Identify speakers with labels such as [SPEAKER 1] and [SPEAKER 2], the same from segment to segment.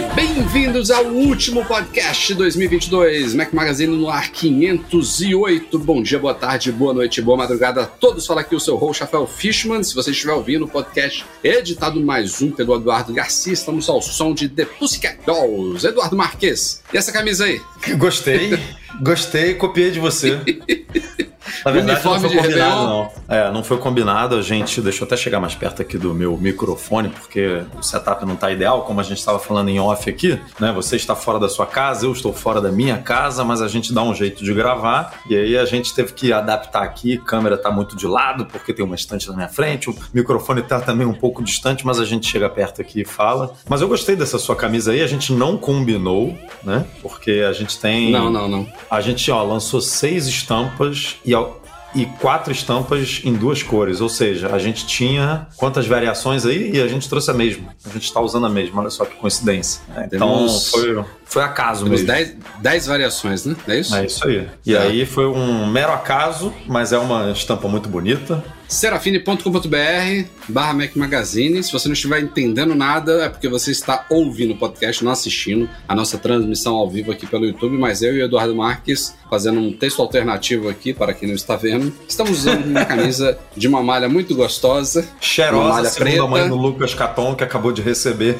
[SPEAKER 1] Bem-vindos ao último podcast de 2022. Mac Magazine no ar 508. Bom dia, boa tarde, boa noite, boa madrugada a todos. Fala aqui o seu host, Rafael Fishman. Se você estiver ouvindo o podcast editado mais um pelo Eduardo Garcia, estamos ao som de The Pussycat Dolls. Eduardo Marques, e essa camisa aí?
[SPEAKER 2] Gostei, gostei, copiei de você. Na verdade, não foi combinado, não. É, não foi combinado. A gente. Deixa eu até chegar mais perto aqui do meu microfone, porque o setup não tá ideal, como a gente estava falando em off aqui, né? Você está fora da sua casa, eu estou fora da minha casa, mas a gente dá um jeito de gravar. E aí a gente teve que adaptar aqui. A câmera tá muito de lado, porque tem uma estante na minha frente. O microfone tá também um pouco distante, mas a gente chega perto aqui e fala. Mas eu gostei dessa sua camisa aí. A gente não combinou, né? Porque a gente tem.
[SPEAKER 1] Não, não, não.
[SPEAKER 2] A gente ó, lançou seis estampas e, e quatro estampas em duas cores. Ou seja, a gente tinha quantas variações aí e a gente trouxe a mesma. A gente está usando a mesma, olha só que coincidência. né? Então foi, foi acaso
[SPEAKER 1] Temos
[SPEAKER 2] mesmo.
[SPEAKER 1] 10, variações, né? É isso?
[SPEAKER 2] É isso aí. E
[SPEAKER 1] É.
[SPEAKER 2] aí foi um mero acaso, mas é uma estampa muito bonita.
[SPEAKER 1] serafine.com.br barra Mac Magazine. Se você não estiver entendendo nada, é porque você está ouvindo o podcast, não assistindo a nossa transmissão ao vivo aqui pelo YouTube, mas eu e o Eduardo Marques, fazendo um texto alternativo aqui para quem não está vendo, estamos usando uma camisa de uma malha muito gostosa. Uma
[SPEAKER 2] Cheirosa,
[SPEAKER 1] malha
[SPEAKER 2] segunda
[SPEAKER 1] preta.
[SPEAKER 2] mãe do Lucas Caton, que acabou de receber.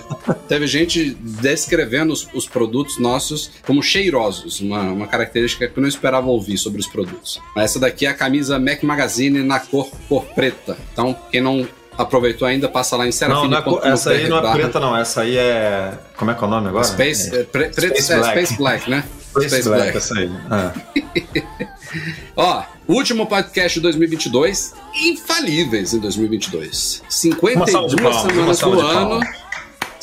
[SPEAKER 1] Teve gente descrevendo os, os produtos nossos como cheirosos, uma, uma característica que eu não esperava ouvir sobre os produtos. Mas essa daqui é a camisa Mac Magazine na cor, cor preta. Então, quem não aproveitou ainda, passa lá em
[SPEAKER 2] Não, não é essa aí não é preta, não. Essa aí é. Como é que é o nome agora?
[SPEAKER 1] Space,
[SPEAKER 2] É.
[SPEAKER 1] pre, preto,
[SPEAKER 2] Space
[SPEAKER 1] é,
[SPEAKER 2] Black.
[SPEAKER 1] Space Black, né?
[SPEAKER 2] Space, Black, essa aí. É.
[SPEAKER 1] Ó, último podcast de 2022, infalíveis em 2022.
[SPEAKER 2] Uma salva
[SPEAKER 1] 52
[SPEAKER 2] de palmas, uma
[SPEAKER 1] semanas do ano.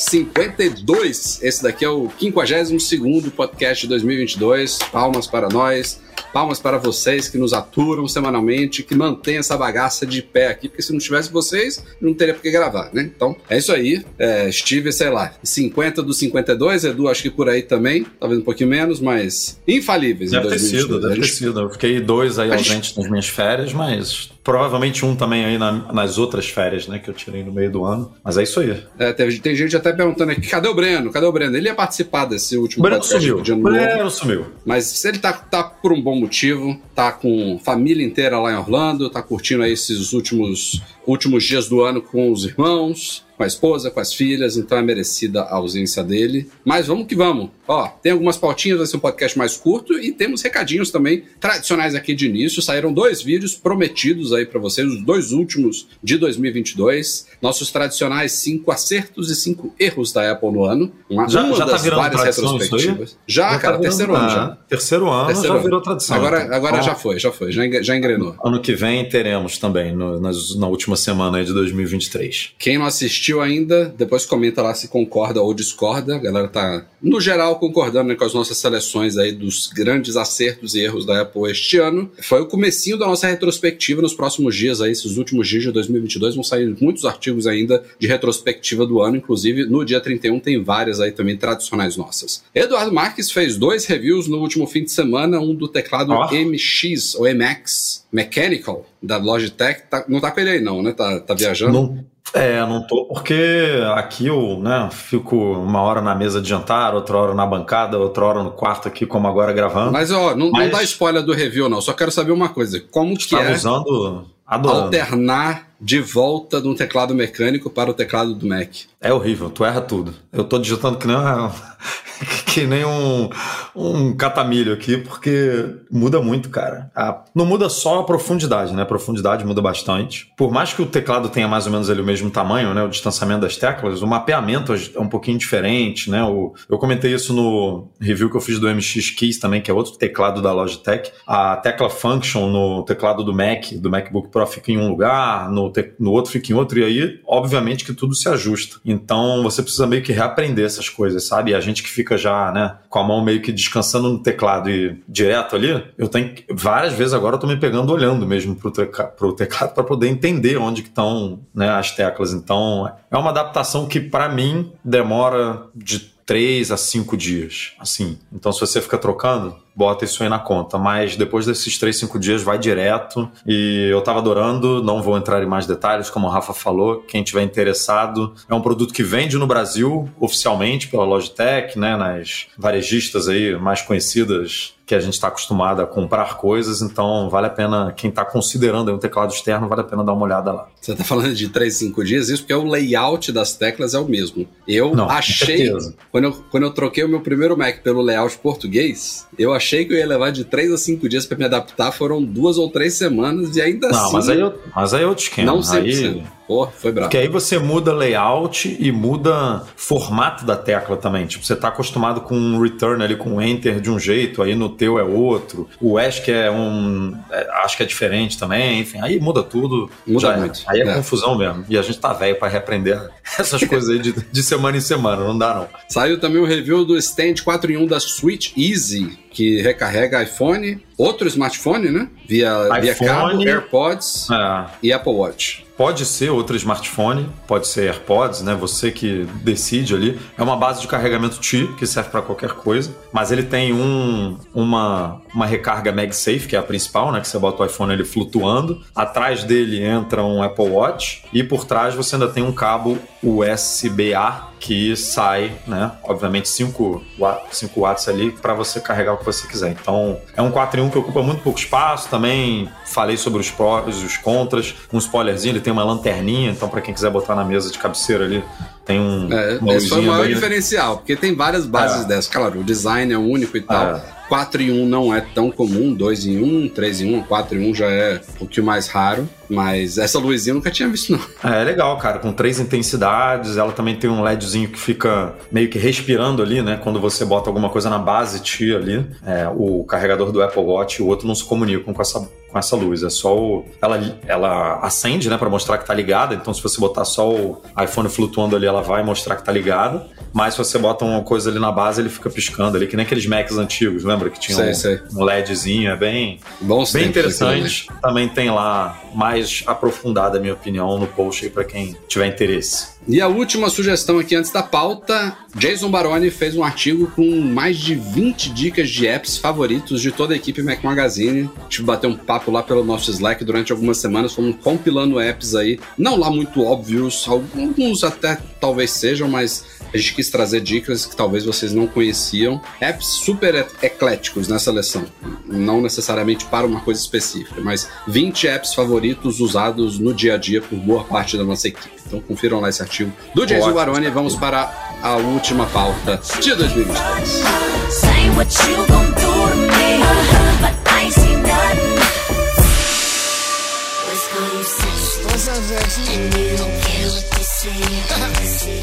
[SPEAKER 1] 52. Esse daqui é o 52º podcast de 2022. Palmas para nós. Palmas para vocês que nos aturam semanalmente, que mantêm essa bagaça de pé aqui, porque se não tivesse vocês, não teria por que gravar, né? Então, é isso aí. É, estive, sei lá, 50 do 52, Edu, acho que por aí também, talvez um pouquinho menos, mas infalíveis
[SPEAKER 2] Deve
[SPEAKER 1] em
[SPEAKER 2] ter
[SPEAKER 1] 2022.
[SPEAKER 2] sido, deve ter sido. Eu fiquei dois aí
[SPEAKER 1] A gente-
[SPEAKER 2] ausentes nas minhas férias, mas provavelmente um também aí na- nas outras férias, né, que eu tirei no meio do ano. Mas é isso aí.
[SPEAKER 1] É, teve- tem gente até perguntando aqui, cadê o Breno? Cadê o Breno? Ele ia participar desse último
[SPEAKER 2] Breno sumiu.
[SPEAKER 1] de ano
[SPEAKER 2] O
[SPEAKER 1] novo.
[SPEAKER 2] Breno sumiu.
[SPEAKER 1] Mas se ele tá, tá por um bom motivo, tá com família inteira lá em Orlando, tá curtindo aí esses últimos, últimos dias do ano com os irmãos, com a esposa, com as filhas, então é merecida a ausência dele. Mas vamos que vamos. Ó, tem algumas pautinhas, vai ser um podcast mais curto e temos recadinhos também tradicionais aqui de início. Saíram dois vídeos prometidos aí pra vocês, os dois últimos de 2022. Nossos tradicionais cinco acertos e cinco erros da Apple no ano. Uma,
[SPEAKER 2] Já,
[SPEAKER 1] uma
[SPEAKER 2] já tá
[SPEAKER 1] das
[SPEAKER 2] virando
[SPEAKER 1] várias
[SPEAKER 2] tradição isso aí?
[SPEAKER 1] retrospectivas. Já,
[SPEAKER 2] tá
[SPEAKER 1] cara,
[SPEAKER 2] virando-
[SPEAKER 1] terceiro ano já.
[SPEAKER 2] Terceiro ano
[SPEAKER 1] Terceiro
[SPEAKER 2] já
[SPEAKER 1] ano.
[SPEAKER 2] virou tradição.
[SPEAKER 1] Agora,
[SPEAKER 2] Então,
[SPEAKER 1] agora já foi, já foi, já, já engrenou.
[SPEAKER 2] Ano que vem teremos também, no- nas- na última semana aí de 2023.
[SPEAKER 1] Quem não assistiu ainda, depois comenta lá se concorda ou discorda. A galera tá, no geral, concordando né, com as nossas seleções aí dos grandes acertos e erros da Apple este ano. Foi o comecinho da nossa retrospectiva nos próximos dias aí, esses últimos dias de 2022 vão sair muitos artigos ainda de retrospectiva do ano, inclusive no dia 31 tem várias aí também tradicionais nossas. Eduardo Marques fez dois reviews no último fim de semana, um do teclado
[SPEAKER 2] Ó.
[SPEAKER 1] MX ou MX Mechanical da Logitech. Tá- não tá com ele aí não, né? Tá, tá viajando?
[SPEAKER 2] Não, é, não tô, porque aqui eu né, fico uma hora na mesa de jantar, outra hora na bancada, outra hora no quarto aqui, como agora gravando.
[SPEAKER 1] Mas, ó, não, não
[SPEAKER 2] Mas-
[SPEAKER 1] dá spoiler do review, não. Só quero saber uma coisa. Como que
[SPEAKER 2] Estava
[SPEAKER 1] é
[SPEAKER 2] usando, adorando.
[SPEAKER 1] alternar de volta de um teclado mecânico para o teclado do Mac?
[SPEAKER 2] É horrível, tu erra tudo. Eu tô digitando que nem, que nem um, um catamilho aqui, porque muda muito, cara. A, não muda só a profundidade, né? A profundidade muda bastante. Por mais que o teclado tenha mais ou menos ali o mesmo tamanho, né? O distanciamento das teclas, o mapeamento é um pouquinho diferente, né? O, eu comentei isso no review que eu fiz do MX Keys também, que é outro teclado da Logitech. A tecla Function no teclado do Mac, do MacBook Pro, fica em um lugar, no, te, no outro fica em outro, e aí, obviamente, que tudo se ajusta. Então, você precisa meio que reaprender essas coisas, sabe? E a gente que fica já, né, com a mão meio que descansando no teclado e direto ali, eu tenho várias vezes agora eu tô me pegando olhando mesmo pro, teca, pro teclado para poder entender onde que estão né, as teclas. Então, é uma adaptação que para mim demora de três a cinco dias, assim. Então, se você fica trocando, bota isso aí na conta. Mas depois desses três, cinco dias, vai direto. E eu tava adorando, não vou entrar em mais detalhes, como o Rafa falou. Quem tiver interessado, é um produto que vende no Brasil oficialmente pela Logitech, né? Nas varejistas aí mais conhecidas que a gente está acostumado a comprar coisas, então vale a pena, quem está considerando um teclado externo, vale a pena dar uma olhada lá.
[SPEAKER 1] Você está falando de 3, 5 dias, isso porque o layout das teclas é o mesmo. Eu Não, achei, quando eu, quando eu troquei o meu primeiro Mac pelo layout português, eu achei que eu ia levar de 3 a 5 dias para me adaptar, foram duas ou três semanas e ainda
[SPEAKER 2] Não,
[SPEAKER 1] assim...
[SPEAKER 2] mas aí, eu, mas aí eu te esquema. Não 100%. Aí...
[SPEAKER 1] Pô, foi bravo.
[SPEAKER 2] Porque aí você muda layout e muda formato da tecla também. Tipo, você tá acostumado com um return ali, com um enter de um jeito, aí no teu é outro. O ESC é um. É, acho que é diferente também, enfim. Aí muda tudo.
[SPEAKER 1] Muda muito.
[SPEAKER 2] É. Aí é, é, confusão mesmo. E a gente tá velho para reaprender essas coisas aí de, de semana em semana, não dá não.
[SPEAKER 1] Saiu também o review do Stand 4 em 1 da Switch Easy, que recarrega iPhone, outro smartphone, né? Via, iPhone, via cabo, AirPods é. e Apple Watch.
[SPEAKER 2] Pode ser outro smartphone, pode ser AirPods, né? Você que decide ali. É uma base de carregamento T, que serve para qualquer coisa, mas ele tem um, uma, uma recarga MagSafe, que é a principal, né? Que você bota o iPhone ele flutuando. Atrás dele entra um Apple Watch e por trás você ainda tem um cabo USB-A que sai, né? Obviamente 5 watts, 5 watts ali para você carregar o que você quiser. Então, é um 4 em 1 que ocupa muito pouco espaço. Também falei sobre os prós e os contras. Um spoilerzinho, ele tem uma lanterninha, então para quem quiser botar na mesa de cabeceira ali, tem um.
[SPEAKER 1] É, esse foi o maior diferencial, porque tem várias bases é. dessas. Claro, o design é único e tal. É. 4 em 1 não é tão comum, 2 em 1, 3 em 1, 4 em 1 já é um pouquinho mais raro, mas essa luzinha eu nunca tinha visto não.
[SPEAKER 2] É, é legal, cara, com três intensidades, ela também tem um LEDzinho que fica meio que respirando ali, né, quando você bota alguma coisa na base T ali, é, o carregador do Apple Watch e o outro não se comunicam com essa com essa luz. É só o. Ela, ela acende, né, para mostrar que tá ligada. Então, se você botar só o iPhone flutuando ali, ela vai mostrar que tá ligada. Mas se você bota uma coisa ali na base, ele fica piscando ali, que nem aqueles Macs antigos, lembra? Que tinha sei, um, sei. um LEDzinho, é bem, Bons bem interessante. Também tem lá mais aprofundada, a minha opinião, no post aí para quem tiver interesse.
[SPEAKER 1] E a última sugestão aqui antes da pauta: Jason Baroni fez um artigo com mais de 20 dicas de apps favoritos de toda a equipe Mac Magazine. A gente bateu um papo lá pelo nosso Slack durante algumas semanas, fomos compilando apps aí, não lá muito óbvios, alguns até talvez sejam, mas a gente quis trazer dicas que talvez vocês não conheciam. Apps super ecléticos nessa lição. Não necessariamente para uma coisa específica, mas 20 apps favoritos usados no dia a dia por boa parte da nossa equipe. Então confiram lá esse artigo do Jason Baroni. Vamos para a última pauta de 2023.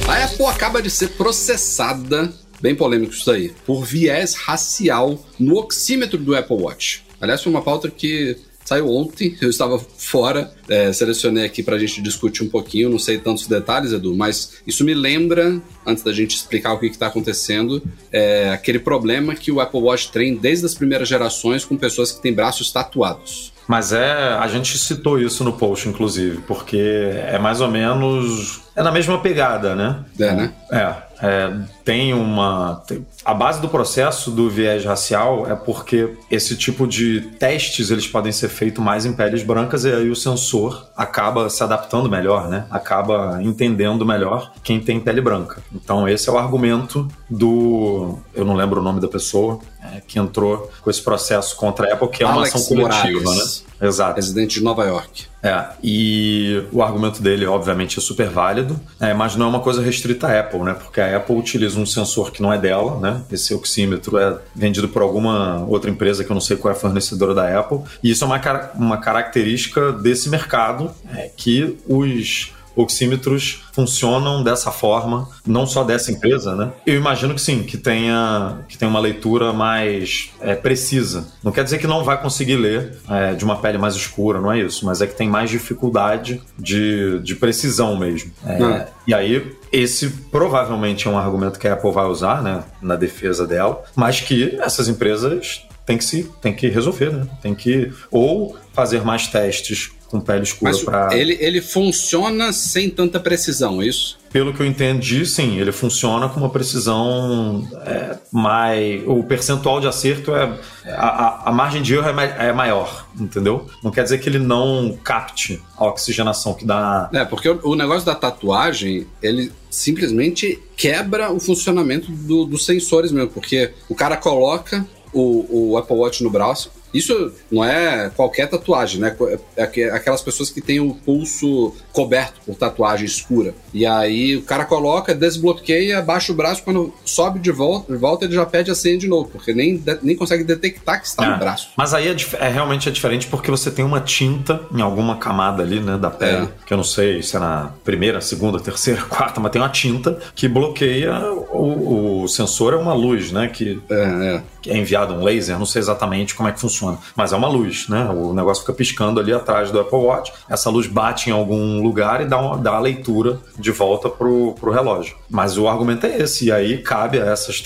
[SPEAKER 1] A Apple acaba de ser processada, bem polêmico isso aí, por viés racial no oxímetro do Apple Watch. Aliás, foi uma pauta que saiu ontem, eu estava fora, é, selecionei aqui para a gente discutir um pouquinho, não sei tantos detalhes, Edu, mas isso me lembra, antes da gente explicar o que está acontecendo, é, aquele problema que o Apple Watch tem desde as primeiras gerações com pessoas que têm braços tatuados.
[SPEAKER 2] Mas é, a gente citou isso no post, inclusive, porque é mais ou menos. É na mesma pegada, né?
[SPEAKER 1] É, né?
[SPEAKER 2] É. É, tem uma. a base do processo do viés racial é porque esse tipo de testes eles podem ser feitos mais em peles brancas e aí o sensor acaba se adaptando melhor, né? Acaba entendendo melhor quem tem pele branca. Então esse é o argumento do. Eu não lembro o nome da pessoa, é, que entrou com esse processo contra a Apple, que é uma
[SPEAKER 1] Alex
[SPEAKER 2] ação coletiva,
[SPEAKER 1] Morales,
[SPEAKER 2] né? Exato.
[SPEAKER 1] presidente de Nova York.
[SPEAKER 2] É, e o argumento dele, obviamente, é super válido, é, mas não é uma coisa restrita à Apple, né? Porque a Apple utiliza um sensor que não é dela, né? Esse oxímetro é vendido por alguma outra empresa que eu não sei qual é a fornecedora da Apple, e isso é uma, uma característica desse mercado, é, que os oxímetros funcionam dessa forma, não só dessa empresa, né? Eu imagino que sim, que tenha, que tenha uma leitura mais é, precisa. Não quer dizer que não vai conseguir ler é, de uma pele mais escura, não é isso, mas é que tem mais dificuldade de, de precisão mesmo. É. E aí, esse provavelmente é um argumento que a Apple vai usar, né, na defesa dela, mas que essas empresas têm que se têm que resolver, né? Tem que ou fazer mais testes com pele escura para
[SPEAKER 1] ele, ele funciona sem tanta precisão, é isso?
[SPEAKER 2] pelo que eu entendi, sim, ele funciona com uma precisão é, mais. O percentual de acerto é. A, a- margem de erro é, é maior, entendeu? Não quer dizer que ele não capte a oxigenação que dá.
[SPEAKER 1] É, porque o, o negócio da tatuagem, ele simplesmente quebra o funcionamento do- dos sensores mesmo, porque o cara coloca o, o Apple Watch no braço. Isso não é qualquer tatuagem, né? É aque- aquelas pessoas que têm o pulso coberto por tatuagem escura. E aí o cara coloca, desbloqueia, abaixa o braço, quando sobe de volta, de volta ele já pede a senha de novo, porque nem, nem consegue detectar que está
[SPEAKER 2] É.
[SPEAKER 1] no braço.
[SPEAKER 2] Mas aí é, é realmente é diferente porque você tem uma tinta em alguma camada ali, né, da pele,
[SPEAKER 1] É.
[SPEAKER 2] que eu não sei se é na primeira, segunda, terceira, quarta, mas tem uma tinta que bloqueia o, o sensor, é uma luz, né, que
[SPEAKER 1] É, é.
[SPEAKER 2] que é enviado um laser, não sei exatamente como é que funciona, mas é uma luz, né? O negócio fica piscando ali atrás do Apple Watch, essa luz bate em algum lugar e dá, uma, dá a leitura de volta pro, pro relógio. Mas o argumento é esse, e aí cabe a essas,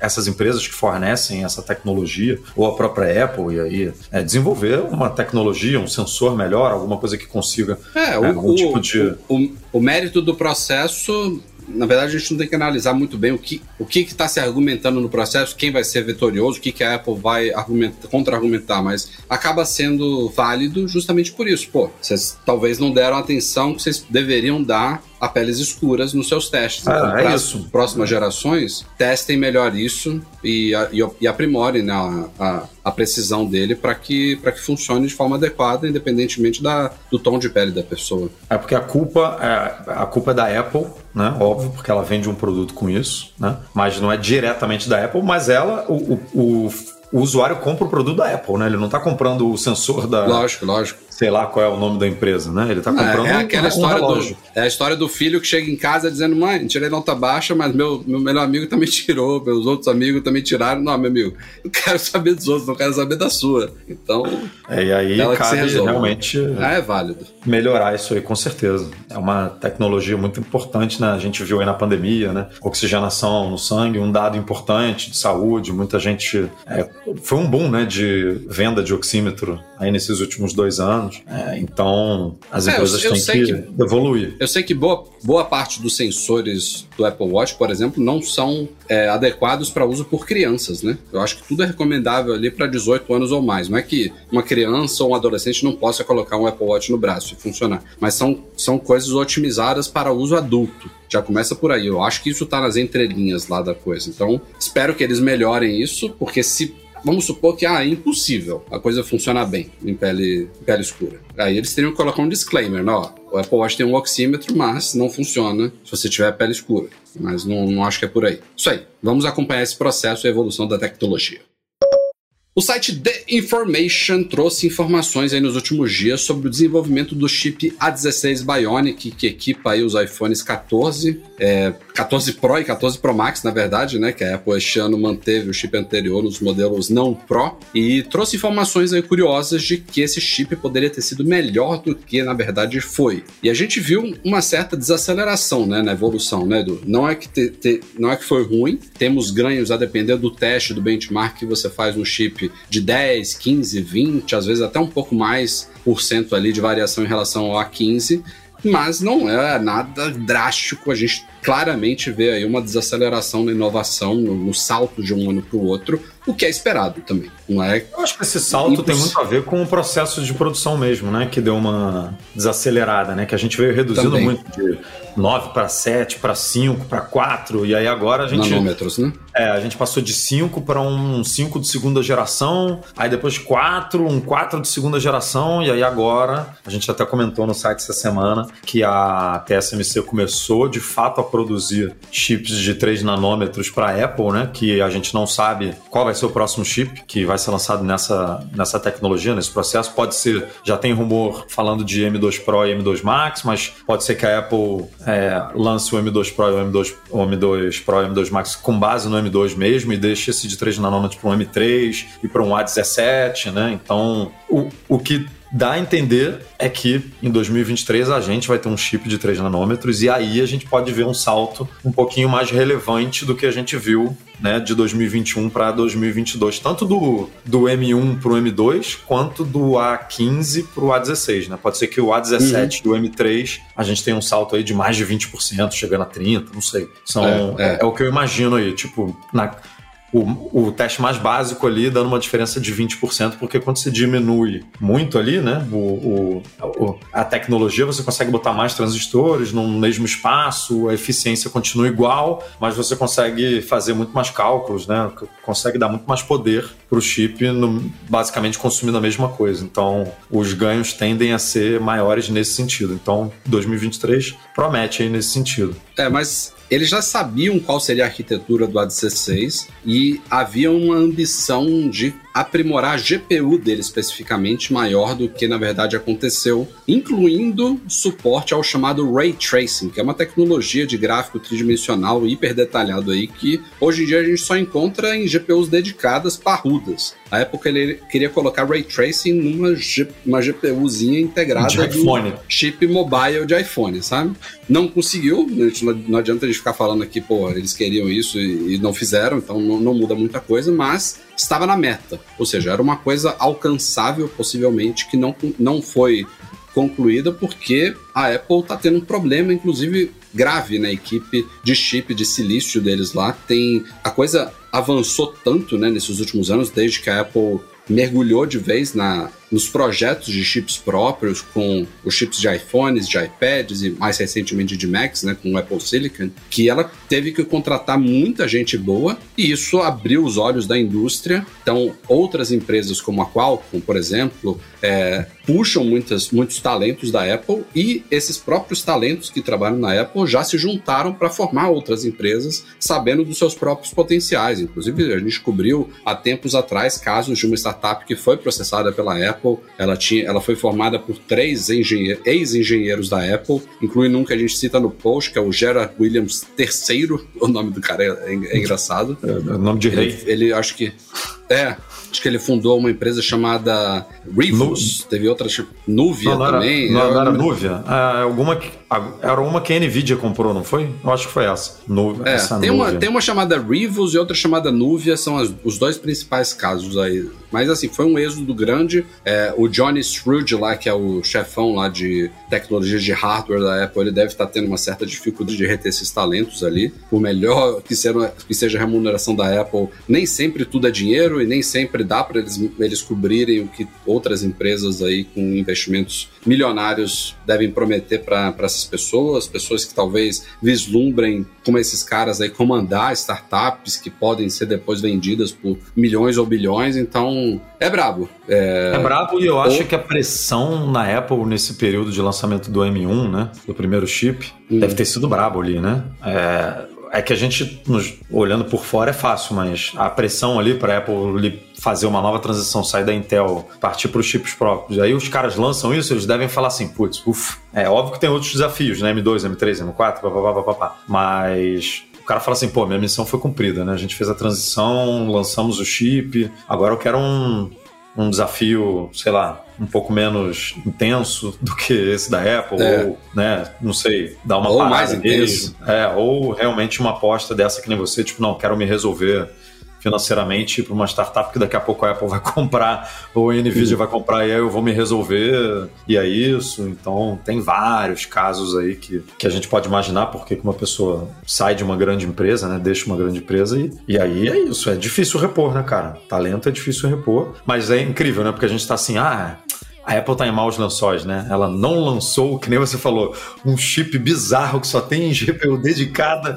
[SPEAKER 2] essas empresas que fornecem essa tecnologia, ou a própria Apple, e aí é, desenvolver uma tecnologia, um sensor melhor, alguma coisa que consiga
[SPEAKER 1] É,
[SPEAKER 2] é,
[SPEAKER 1] o,
[SPEAKER 2] algum
[SPEAKER 1] o-
[SPEAKER 2] tipo de.
[SPEAKER 1] o, o mérito do processo, na verdade, a gente não tem que analisar muito bem o que o que está se argumentando no processo, quem vai ser vitorioso, o que, que a Apple vai argumentar, contra-argumentar, mas acaba sendo válido justamente por isso. Pô, vocês talvez não deram a atenção que vocês deveriam dar a peles escuras nos seus testes.
[SPEAKER 2] Ah,
[SPEAKER 1] Então,
[SPEAKER 2] é
[SPEAKER 1] para as próximas gerações, testem melhor isso e, e, e aprimorem né, a, a, a precisão dele para que, pra que funcione de forma adequada, independentemente da, do tom de pele da pessoa.
[SPEAKER 2] É porque a culpa é, a culpa é da Apple, né? Óbvio, porque ela vende um produto com isso, né? Mas não é diretamente da Apple, mas ela, o, o, o- o usuário compra o produto da Apple, né? Ele não está comprando o sensor da,
[SPEAKER 1] Lógico, lógico.
[SPEAKER 2] Sei lá qual é o nome da empresa, né? Ele está
[SPEAKER 1] É,
[SPEAKER 2] comprando
[SPEAKER 1] é
[SPEAKER 2] um-
[SPEAKER 1] aquela
[SPEAKER 2] um
[SPEAKER 1] história
[SPEAKER 2] relógio.
[SPEAKER 1] do, é a história do filho que chega em casa dizendo: mãe, tirei nota baixa, mas meu, meu melhor amigo também tirou, meus outros amigos também tiraram. Não, meu amigo, eu quero saber dos outros, não quero saber da sua. Então,
[SPEAKER 2] É, e aí
[SPEAKER 1] ela
[SPEAKER 2] cabe
[SPEAKER 1] resolve.
[SPEAKER 2] realmente
[SPEAKER 1] é válido.
[SPEAKER 2] melhorar isso aí, com certeza. É uma tecnologia muito importante, né? A gente viu aí na pandemia, né? Oxigenação no sangue, um dado importante de saúde. Muita gente. é, foi um boom, né? De venda de oxímetro aí nesses últimos dois anos. É, então, as
[SPEAKER 1] É, eu-
[SPEAKER 2] empresas
[SPEAKER 1] eu
[SPEAKER 2] têm
[SPEAKER 1] sei
[SPEAKER 2] que, evoluir.
[SPEAKER 1] Eu sei que boa, boa parte dos sensores do Apple Watch, por exemplo, não são é, adequados para uso por crianças, né? Eu acho que tudo é recomendável ali para 18 anos ou mais. Não é que uma criança ou um adolescente não possa colocar um Apple Watch no braço e funcionar. Mas são, são coisas otimizadas para uso adulto. Já começa por aí. Eu acho que isso tá nas entrelinhas lá da coisa. Então, espero que eles melhorem isso, porque se Vamos supor que ah, é impossível a coisa funcionar bem em pele, em pele escura. Aí eles teriam que colocar um disclaimer, né? Ó, o Apple Watch tem um oxímetro, mas não funciona se você tiver pele escura. Mas não, não acho que é por aí. Isso aí. Vamos acompanhar esse processo e a evolução da tecnologia. O site The Information trouxe informações aí nos últimos dias sobre o desenvolvimento do chip A16 Bionic, que equipa aí os iPhones 14, é, 14 Pro e 14 Pro Max, na verdade, né? Que a Apple este ano manteve o chip anterior nos modelos não Pro, e trouxe informações aí curiosas de que esse chip poderia ter sido melhor do que, na verdade, foi. E a gente viu uma certa desaceleração, né, na evolução, né, Edu? Não é que, te- te- não é que foi ruim, temos ganhos a depender do teste, do benchmark que você faz no chip de 10, 15, 20, às vezes até um pouco mais por cento ali de variação em relação ao A15, mas não é nada drástico. A gente claramente vê aí uma desaceleração na inovação, no, no salto de um ano para o outro, o que é esperado também. Não é
[SPEAKER 2] Eu acho que esse salto tem
[SPEAKER 1] Imposs-
[SPEAKER 2] muito a ver com o processo de produção mesmo, né? Que deu uma desacelerada, né? Que a gente veio reduzindo
[SPEAKER 1] Também.
[SPEAKER 2] muito de 9 para 7, para 5, para 4, e aí agora a gente.
[SPEAKER 1] Nanômetros, né?
[SPEAKER 2] É, a gente passou de 5 para um 5 de segunda geração, aí depois 4, um 4 de segunda geração, e aí agora, a gente até comentou no site essa semana que a TSMC começou de fato a produzir chips de 3 nanômetros para Apple, né? Que a gente não sabe qual vai ser o próximo chip que vai ser lançado nessa, nessa tecnologia, nesse processo. Pode ser, já tem rumor falando de M2 Pro e M2 Max, mas pode ser que a Apple é, lance o M2 Pro e o M2, o M2 Pro e o M2 Max com base no M2 mesmo e deixe esse de 3 nanômetros para um M3 e para um A17, né? Então, o, o que dá a entender é que em 2023 a gente vai ter um chip de 3 nanômetros e aí a gente pode ver um salto um pouquinho mais relevante do que a gente viu né, de 2021 para 2022, tanto do, do M1 para o M2 quanto do A15 para o A16. Né? Pode ser que o A17 uhum. e o M3 a gente tenha um salto aí de mais de 20%, chegando a 30%, não sei. São, é, é. é o que eu imagino aí, tipo, na, o, o teste mais básico ali dando uma diferença de 20%, porque quando você diminui muito ali, né, o, o, a tecnologia, você consegue botar mais transistores no mesmo espaço, a eficiência continua igual, mas você consegue fazer muito mais cálculos, né, consegue dar muito mais poder para o chip, no, basicamente consumindo a mesma coisa. Então, os ganhos tendem a ser maiores nesse sentido. Então, 2023 promete aí nesse sentido.
[SPEAKER 1] É, mas eles já sabiam qual seria a arquitetura do A16 e havia uma ambição de aprimorar a GPU dele especificamente maior do que na verdade aconteceu, incluindo suporte ao chamado Ray Tracing, que é uma tecnologia de gráfico tridimensional hiper detalhado aí que hoje em dia a gente só encontra em GPUs dedicadas parrudas. Na época ele queria colocar Ray Tracing numa G, uma GPUzinha integrada de
[SPEAKER 2] iPhone.
[SPEAKER 1] chip mobile de iPhone, sabe? Não conseguiu, não adianta a gente ficar falando aqui, pô, eles queriam isso e, não fizeram, então não, não muda muita coisa, mas estava na meta. Ou seja, era uma coisa alcançável, possivelmente, que não, não foi concluída porque a Apple está tendo um problema, inclusive grave na equipe de chip de silício deles lá. Tem a coisa avançou tanto, né, nesses últimos anos, desde que a Apple mergulhou de vez na, nos projetos de chips próprios, com os chips de iPhones, de iPads e mais recentemente de Macs, né, com o Apple Silicon, que ela teve que contratar muita gente boa e isso abriu os olhos da indústria. Então, outras empresas como a Qualcomm, por exemplo, é, puxam muitas, muitos talentos da Apple e esses próprios talentos que trabalham na Apple já se juntaram para formar outras empresas, sabendo dos seus próprios potenciais. Inclusive, a gente descobriu há tempos atrás casos de uma startup que foi processada pela Apple Apple. Ela, tinha, ela foi formada por três ex-engenheiros da Apple, incluindo um que a gente cita no post, que é o Gerard Williams III. O nome do cara é, é engraçado.
[SPEAKER 2] É, é nome de rei.
[SPEAKER 1] Ele, ele acho que. É, Acho que ele fundou uma empresa chamada Rivus. Teve outra, tipo, Nuvia não, não também.
[SPEAKER 2] Era, não, não, era Nuvia. É, alguma era uma que a Nvidia comprou, não foi? Eu acho que foi essa.
[SPEAKER 1] Nuvia, é, essa tem, Uma, tem uma chamada Rivus e outra chamada Nuvia. São as, os dois principais casos aí. Mas assim, foi um êxodo grande. É, o Johnny Scrooge lá, que é o chefão lá de tecnologia de hardware da Apple, ele deve estar tendo uma certa dificuldade de reter esses talentos ali. Por melhor que seja, que seja a remuneração da Apple, nem sempre tudo é dinheiro e nem sempre sempre dá para eles, eles cobrirem o que outras empresas aí com investimentos milionários devem prometer para essas pessoas, pessoas que talvez vislumbrem como esses caras aí comandar startups que podem ser depois vendidas por milhões ou bilhões, então é brabo.
[SPEAKER 2] É, é brabo e eu acho que a pressão na Apple nesse período de lançamento do M1, né, do primeiro chip, hum. deve ter sido brabo ali, né? É, é que a gente, nos, olhando por fora, é fácil, mas a pressão ali para a Apple fazer uma nova transição, sair da Intel, partir para os chips próprios, aí os caras lançam isso, eles devem falar assim, putz, uff, é óbvio que tem outros desafios, né? M2, M3, M4, papapá, papapá. Mas o cara fala assim, pô, minha missão foi cumprida, né? A gente fez a transição, lançamos o chip, agora eu quero um, um desafio, sei lá, um pouco menos intenso do que esse da Apple, é. ou, né, não sei, dar uma
[SPEAKER 1] ou parada mais intenso.
[SPEAKER 2] É, ou realmente uma aposta dessa que nem você, tipo, não, quero me resolver financeiramente para uma startup que daqui a pouco a Apple vai comprar ou a Nvidia vai comprar e aí eu vou me resolver e é isso. Então tem vários casos aí que, que a gente pode imaginar porque uma pessoa sai de uma grande empresa, né, deixa uma grande empresa e, e aí é isso. É difícil repor, né, cara? Talento é difícil repor, mas é incrível, né? Porque a gente está assim, ah, a Apple tá em maus lençóis, né? Ela não lançou, que nem você falou, um chip bizarro que só tem GPU dedicada.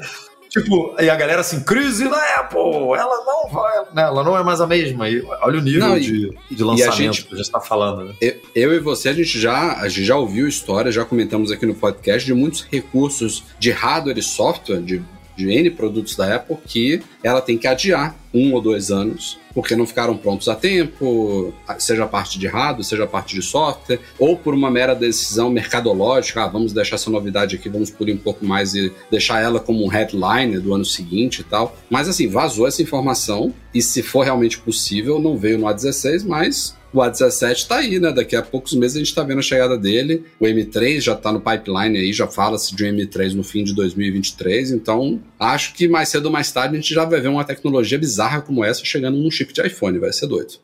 [SPEAKER 2] Tipo, e a galera assim, crise na Apple, ela não vai, né? Ela não é mais a mesma. E olha o nível não, de, de lançamento gente, que a gente está falando, né?
[SPEAKER 1] Eu, eu, e você, a gente, já, a gente já ouviu história, já comentamos aqui no podcast de muitos recursos de hardware e software, de de N produtos da Apple que ela tem que adiar um ou dois anos porque não ficaram prontos a tempo, seja parte de hardware, seja parte de software, ou por uma mera decisão mercadológica, ah, vamos deixar essa novidade aqui, vamos polir um pouco mais e deixar ela como um headline do ano seguinte e tal. Mas assim, vazou essa informação, e se for realmente possível, não veio no A16, mas o A17 está aí, né? Daqui a poucos meses a gente está vendo a chegada dele. O M3 já está no pipeline aí, já fala-se de um M3 no fim de 2023. Então, acho que mais cedo ou mais tarde a gente já vai ver uma tecnologia bizarra como essa chegando num chip de iPhone. Vai ser doido.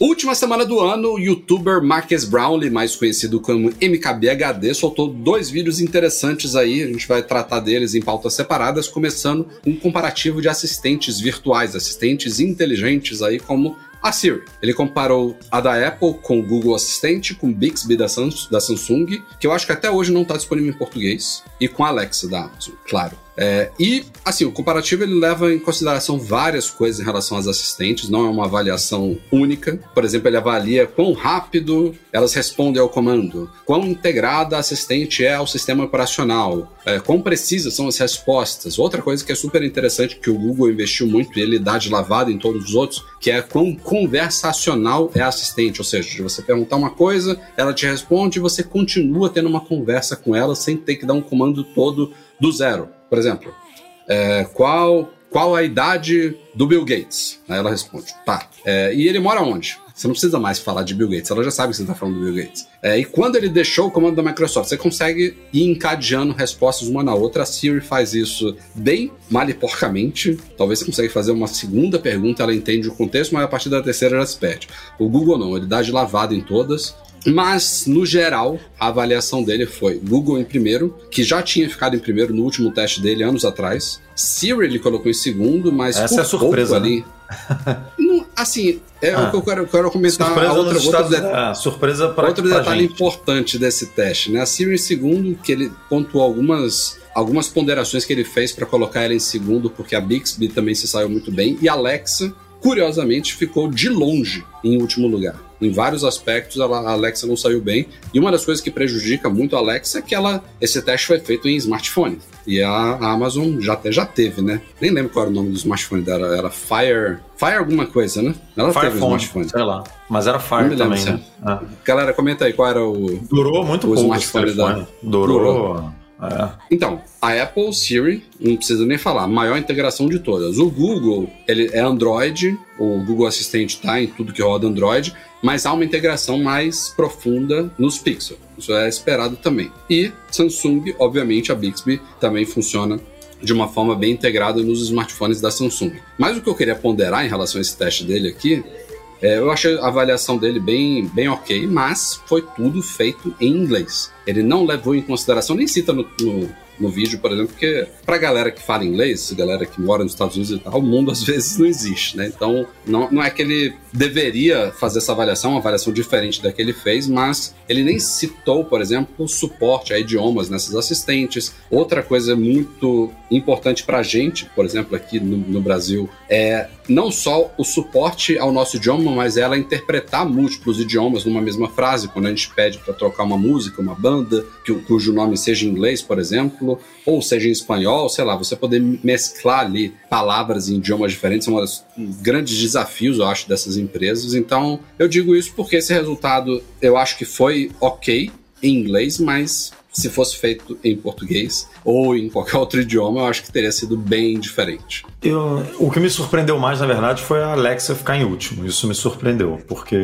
[SPEAKER 1] Última semana do ano, o youtuber Marques Brownlee, mais conhecido como MKBHD, soltou dois vídeos interessantes aí, a gente vai tratar deles em pautas separadas, começando um comparativo de assistentes virtuais, assistentes inteligentes aí como a Siri. Ele comparou a da Apple com o Google Assistente, com o Bixby da, Samsung, que eu acho que até hoje não está disponível em português, e com a Alexa da Amazon, claro. É, e, assim, o comparativo ele leva em consideração várias coisas em relação às assistentes, não é uma avaliação única. Por exemplo, ele avalia quão rápido elas respondem ao comando, quão integrada a assistente é ao sistema operacional, é, quão precisas são as respostas. Outra coisa que é super interessante, que o Google investiu muito e ele dá de lavada em todos os outros, que é quão conversacional é a assistente. Ou seja, de você perguntar uma coisa, ela te responde e você continua tendo uma conversa com ela sem ter que dar um comando todo do zero. Por exemplo, é, qual, qual a idade do Bill Gates? Aí ela responde, tá. É, e ele mora onde? Você não precisa mais falar de Bill Gates, ela já sabe que você está falando do Bill Gates. É, e quando ele deixou o comando da Microsoft, você consegue ir encadeando respostas uma na outra. A Siri faz isso bem mal e porcamente. Talvez você consiga fazer uma segunda pergunta, ela entende o contexto, mas a partir da terceira já se perde. O Google não, ele dá de lavada em todas. Mas, no geral, a avaliação dele foi Google em primeiro, que já tinha ficado em primeiro no último teste dele anos atrás. Siri ele colocou em segundo, mas
[SPEAKER 2] Essa é surpresa
[SPEAKER 1] ali.
[SPEAKER 2] Né?
[SPEAKER 1] Não, assim, é ah, o que eu quero, quero comentar. Surpresa outra, outro, de...
[SPEAKER 2] ah, surpresa pra,
[SPEAKER 1] outro detalhe
[SPEAKER 2] gente.
[SPEAKER 1] importante desse teste, né? A Siri em segundo, que ele pontuou algumas algumas ponderações que ele fez para colocar ela em segundo, porque a Bixby também se saiu muito bem, e a Alexa, curiosamente, ficou de longe em último lugar. Em vários aspectos, a Alexa não saiu bem. E uma das coisas que prejudica muito a Alexa é que ela, esse teste foi feito em smartphone. E a Amazon já, até, já teve, né? Nem lembro qual era o nome do smartphone dela. Era Fire. Fire alguma coisa, né?
[SPEAKER 2] Ela Fire teve Phone, smartphone. Sei lá. Mas era Fire também, né?
[SPEAKER 1] É. Galera, comenta aí qual era o.
[SPEAKER 2] Durou muito o pouco smartphone da. Durou. Durou.
[SPEAKER 1] É. Então, a Apple Siri, não precisa nem falar, maior integração de todas. O Google, ele é Android, o Google Assistente está em tudo que roda Android, mas há uma integração mais profunda nos Pixel. Isso é esperado também. E Samsung, obviamente, a Bixby também funciona de uma forma bem integrada nos smartphones da Samsung. Mas o que eu queria ponderar em relação a esse teste dele aqui é, eu achei a avaliação dele bem, bem ok, mas foi tudo feito em inglês. Ele não levou em consideração, nem cita no, no no vídeo, por exemplo, porque pra galera que fala inglês, galera que mora nos Estados Unidos e tal, o mundo às vezes não existe, né? Então, não, não é que ele deveria fazer essa avaliação, uma avaliação diferente da que ele fez, mas ele nem citou, por exemplo, o suporte a idiomas nessas assistentes. Outra coisa muito importante pra gente, por exemplo, aqui no, no Brasil, é não só o suporte ao nosso idioma, mas ela interpretar múltiplos idiomas numa mesma frase, quando a gente pede para trocar uma música, uma banda, que, cujo nome seja em inglês, por exemplo, ou seja em espanhol, sei lá, você poder mesclar ali palavras em idiomas diferentes, são um grandes desafios, eu acho, dessas empresas. Então, eu digo isso porque esse resultado eu acho que foi ok em inglês, mas se fosse feito em português ou em qualquer outro idioma, eu acho que teria sido bem diferente.
[SPEAKER 2] Eu, o que me surpreendeu mais, na verdade, foi a Alexa ficar em último. Isso me surpreendeu, porque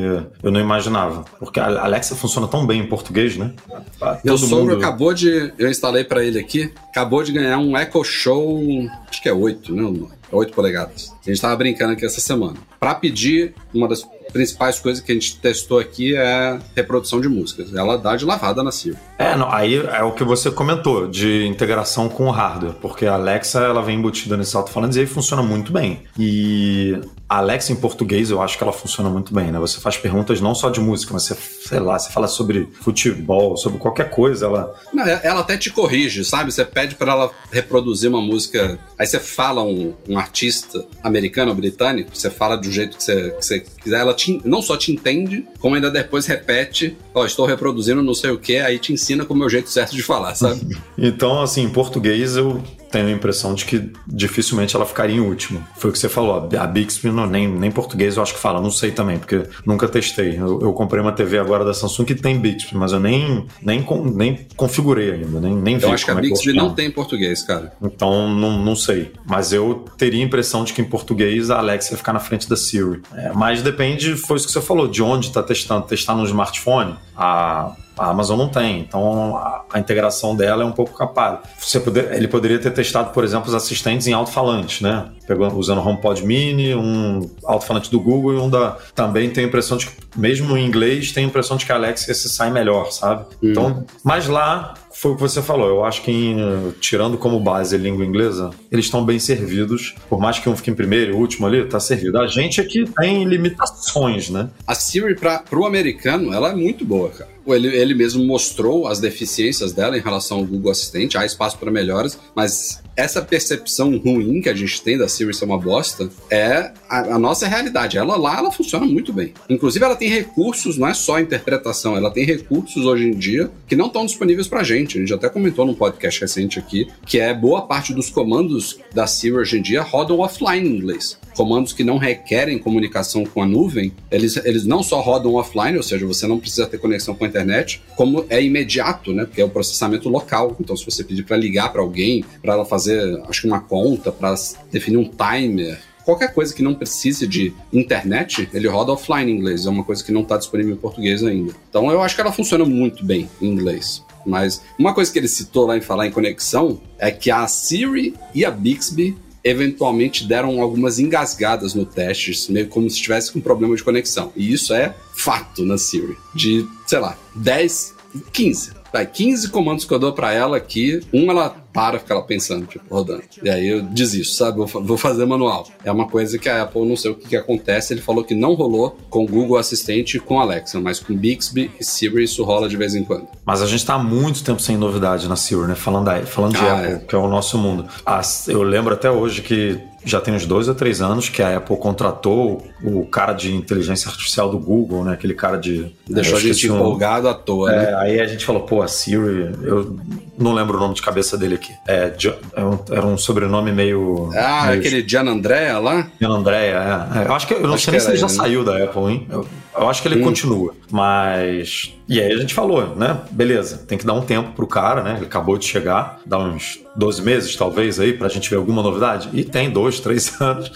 [SPEAKER 2] eu não imaginava. Porque a Alexa funciona tão bem em português, né?
[SPEAKER 1] Todo Meu sogro mundo... acabou de. Eu instalei para ele aqui, acabou de ganhar um Echo Show, acho que é 8, né? 8 polegadas. A gente estava brincando aqui essa semana. Para pedir uma das principais coisas que a gente testou aqui é reprodução de músicas. Ela dá de lavada na Siri.
[SPEAKER 2] É, não, aí é o que você comentou, de integração com o hardware, porque a Alexa ela vem embutida nesse alto-falantes e aí funciona muito bem. E a Alexa em português eu acho que ela funciona muito bem, né? Você faz perguntas não só de música, mas você, sei lá, você fala sobre futebol, sobre qualquer coisa, ela...
[SPEAKER 1] Não, é, ela até te corrige, sabe? Você pede para ela reproduzir uma música, aí você fala um, um artista americano ou britânico, você fala do jeito que você, que você quiser, ela te, não só te entende, como ainda depois repete, ó, estou reproduzindo não sei o que, aí te ensina como é o jeito certo de falar, sabe?
[SPEAKER 2] então, assim, em português eu tenho a impressão de que dificilmente ela ficaria em último. Foi o que você falou, a Bixby não, nem, nem português eu acho que fala, não sei também, porque nunca testei. Eu, eu comprei uma TV agora da Samsung que tem Bixby, mas eu nem, nem, nem configurei ainda, nem, nem
[SPEAKER 1] eu
[SPEAKER 2] vi.
[SPEAKER 1] Eu acho que a é Bixby não tem português, cara.
[SPEAKER 2] Então, não, não sei. Mas eu teria a impressão de que em português a Alexa ia ficar na frente da Siri. É, mas depende, foi isso que você falou, de onde está testando. Testar no smartphone, a a Amazon não tem, então a, a integração dela é um pouco capaz. Você poder, ele poderia ter testado, por exemplo, os assistentes em alto-falantes, né? Usando o HomePod Mini, um alto-falante do Google e um da. Também tem a impressão de que, mesmo em inglês, tem a impressão de que a Alexa se sai melhor, sabe? Hum. Então, mas lá foi o que você falou. Eu acho que, em, tirando como base a língua inglesa, eles estão bem servidos. Por mais que um fique em primeiro e último ali, tá servido. A gente aqui tem limitações, né?
[SPEAKER 1] A Siri, para o americano, ela é muito boa, cara. Ele, ele mesmo mostrou as deficiências dela em relação ao Google Assistente. Há espaço para melhoras, mas essa percepção ruim que a gente tem da Siri ser uma bosta é a, a, nossa realidade. Ela lá, ela funciona muito bem. Inclusive, ela tem recursos, não é só interpretação, ela tem recursos hoje em dia que não estão disponíveis pra gente. A gente até comentou num podcast recente aqui, que é boa parte dos comandos da Siri hoje em dia rodam offline em inglês comandos que não requerem comunicação com a nuvem, eles, eles não só rodam offline, ou seja, você não precisa ter conexão com a internet, como é imediato, né? Porque é o processamento local. Então, se você pedir para ligar para alguém, para ela fazer, acho que uma conta, para definir um timer, qualquer coisa que não precise de internet, ele roda offline em inglês. É uma coisa que não está disponível em português ainda. Então eu acho que ela funciona muito bem em inglês. Mas uma coisa que ele citou lá em falar em conexão é que a Siri e a Bixby eventualmente deram algumas engasgadas no teste, meio como se estivesse com problema de conexão. E isso é fato na Siri. De, sei lá, 10, 15 Vai, 15 comandos que eu dou para ela aqui, um ela para, fica lá pensando, tipo, rodando. E aí eu desisto, sabe? Vou, vou fazer manual. É uma coisa que a Apple, não sei o que, que acontece, ele falou que não rolou com o Google Assistente e com Alexa, mas com Bixby e Siri isso rola de vez em quando.
[SPEAKER 2] Mas a gente tá há muito tempo sem novidade na Siri, né? Falando, da, falando de ah, Apple, é. que é o nosso mundo. As, eu lembro até hoje que já tem uns dois ou três anos que a Apple contratou o cara de inteligência artificial do Google, né? Aquele cara de.
[SPEAKER 1] Deixou a gente empolgado à toa,
[SPEAKER 2] é, né? Aí a gente falou, pô, a Siri, eu não lembro o nome de cabeça dele aqui. É, é era um sobrenome meio.
[SPEAKER 1] Ah,
[SPEAKER 2] meio...
[SPEAKER 1] aquele Gian Andrea lá?
[SPEAKER 2] Gian Andrea, é. é. Eu acho que eu não acho sei nem se ele já né? saiu da Apple, hein? Eu, eu acho que ele hum. continua. Mas. E aí a gente falou, né? Beleza, tem que dar um tempo pro cara, né? Ele acabou de chegar, dá uns 12 meses, talvez, aí, pra gente ver alguma novidade. E tem dois, três anos.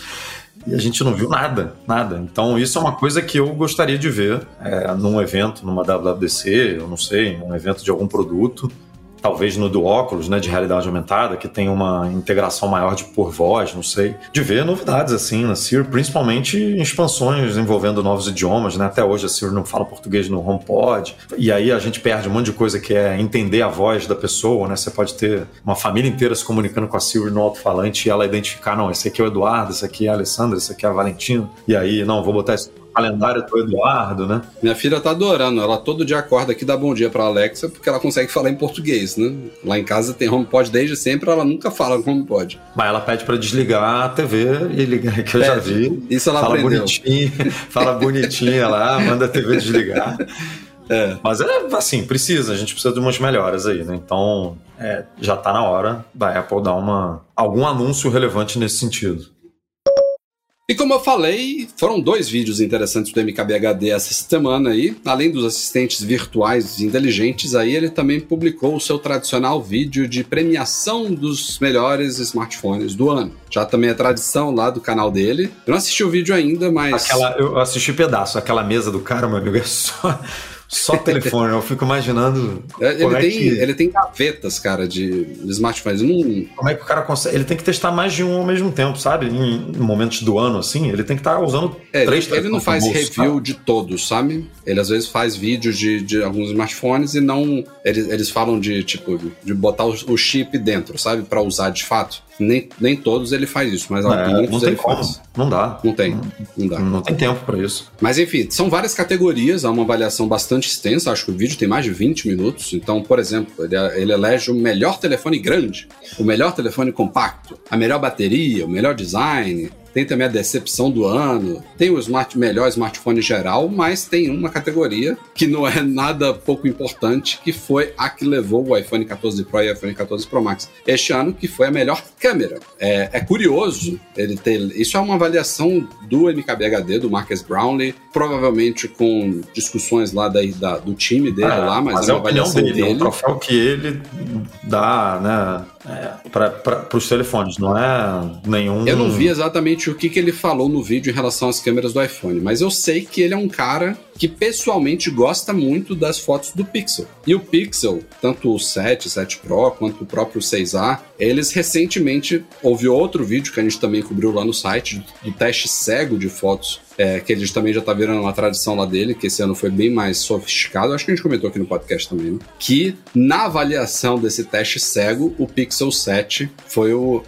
[SPEAKER 2] E a gente não viu nada, nada. Então isso é uma coisa que eu gostaria de ver é, num evento, numa WWDC, eu não sei, num evento de algum produto talvez no do óculos, né, de realidade aumentada, que tem uma integração maior de por voz, não sei, de ver novidades assim na Siri, principalmente expansões envolvendo novos idiomas, né? Até hoje a Siri não fala português no HomePod, e aí a gente perde um monte de coisa que é entender a voz da pessoa, né? Você pode ter uma família inteira se comunicando com a Siri no alto-falante e ela identificar, não, esse aqui é o Eduardo, esse aqui é a Alessandra, esse aqui é a Valentina, e aí, não, vou botar esse calendário do Eduardo, né?
[SPEAKER 1] Minha filha tá adorando. Ela todo dia acorda aqui dá bom dia pra Alexa porque ela consegue falar em português, né? Lá em casa tem HomePod desde sempre, ela nunca fala HomePod.
[SPEAKER 2] Mas ela pede pra desligar a TV e ligar, que eu pede. já vi.
[SPEAKER 1] Isso ela
[SPEAKER 2] fala
[SPEAKER 1] aprendeu.
[SPEAKER 2] bonitinho, fala bonitinha lá, manda a TV desligar. É. Mas é assim, precisa, a gente precisa de umas melhoras aí, né? Então, é, já tá na hora da Apple dar uma, algum anúncio relevante nesse sentido.
[SPEAKER 1] E como eu falei, foram dois vídeos interessantes do MKBHD essa semana aí. Além dos assistentes virtuais inteligentes, aí ele também publicou o seu tradicional vídeo de premiação dos melhores smartphones do ano. Já também é tradição lá do canal dele. Eu não assisti o vídeo ainda, mas.
[SPEAKER 2] Aquela, eu assisti pedaço, aquela mesa do cara, meu amigo, é só Só telefone, eu fico imaginando.
[SPEAKER 1] É, ele, tem, que... ele tem gavetas, cara, de, smartphones. Não...
[SPEAKER 2] Como é que o cara consegue? Ele tem que testar mais de um ao mesmo tempo, sabe? Em, momentos do ano, assim, ele tem que estar tá usando
[SPEAKER 1] é,
[SPEAKER 2] três
[SPEAKER 1] Ele, ele não faz bolso, review de todos, sabe? Ele às vezes faz vídeos de, de alguns smartphones e não. Eles, eles falam de, tipo, de botar o, o chip dentro, sabe? para usar de fato. Nem, nem todos ele faz isso, mas é, alguns
[SPEAKER 2] não
[SPEAKER 1] ele
[SPEAKER 2] como.
[SPEAKER 1] faz.
[SPEAKER 2] Não dá.
[SPEAKER 1] Não tem. Não, dá.
[SPEAKER 2] Não tem tempo para isso.
[SPEAKER 1] Mas enfim, são várias categorias, há uma avaliação bastante extensa. Acho que o vídeo tem mais de 20 minutos. Então, por exemplo, ele, ele elege o melhor telefone grande, o melhor telefone compacto, a melhor bateria, o melhor design, tem também a decepção do ano, tem o smart, melhor smartphone geral, mas tem uma categoria que não é nada pouco importante, que foi a que levou o iPhone 14 Pro e o iPhone 14 Pro Max este ano, que foi a melhor câmera. É, é curioso ele ter. Isso é uma avaliação do MKBHD, do Marcus Brownlee, provavelmente com discussões lá da, da do time dele é, lá, mas,
[SPEAKER 2] mas
[SPEAKER 1] é
[SPEAKER 2] uma avaliação dele, dele. É um troféu que ele dá, né? É, para os telefones, não é nenhum.
[SPEAKER 1] Eu não vi exatamente o que, que ele falou no vídeo em relação às câmeras do iPhone, mas eu sei que ele é um cara que pessoalmente gosta muito das fotos do Pixel. E o Pixel, tanto o 7, 7 Pro, quanto o próprio 6A, eles recentemente houve outro vídeo que a gente também cobriu lá no site do teste cego de fotos é, que eles também já tá virando uma tradição lá dele, que esse ano foi bem mais sofisticado. Acho que a gente comentou aqui no podcast também, né? Que na avaliação desse teste cego, o Pixel 7 foi o.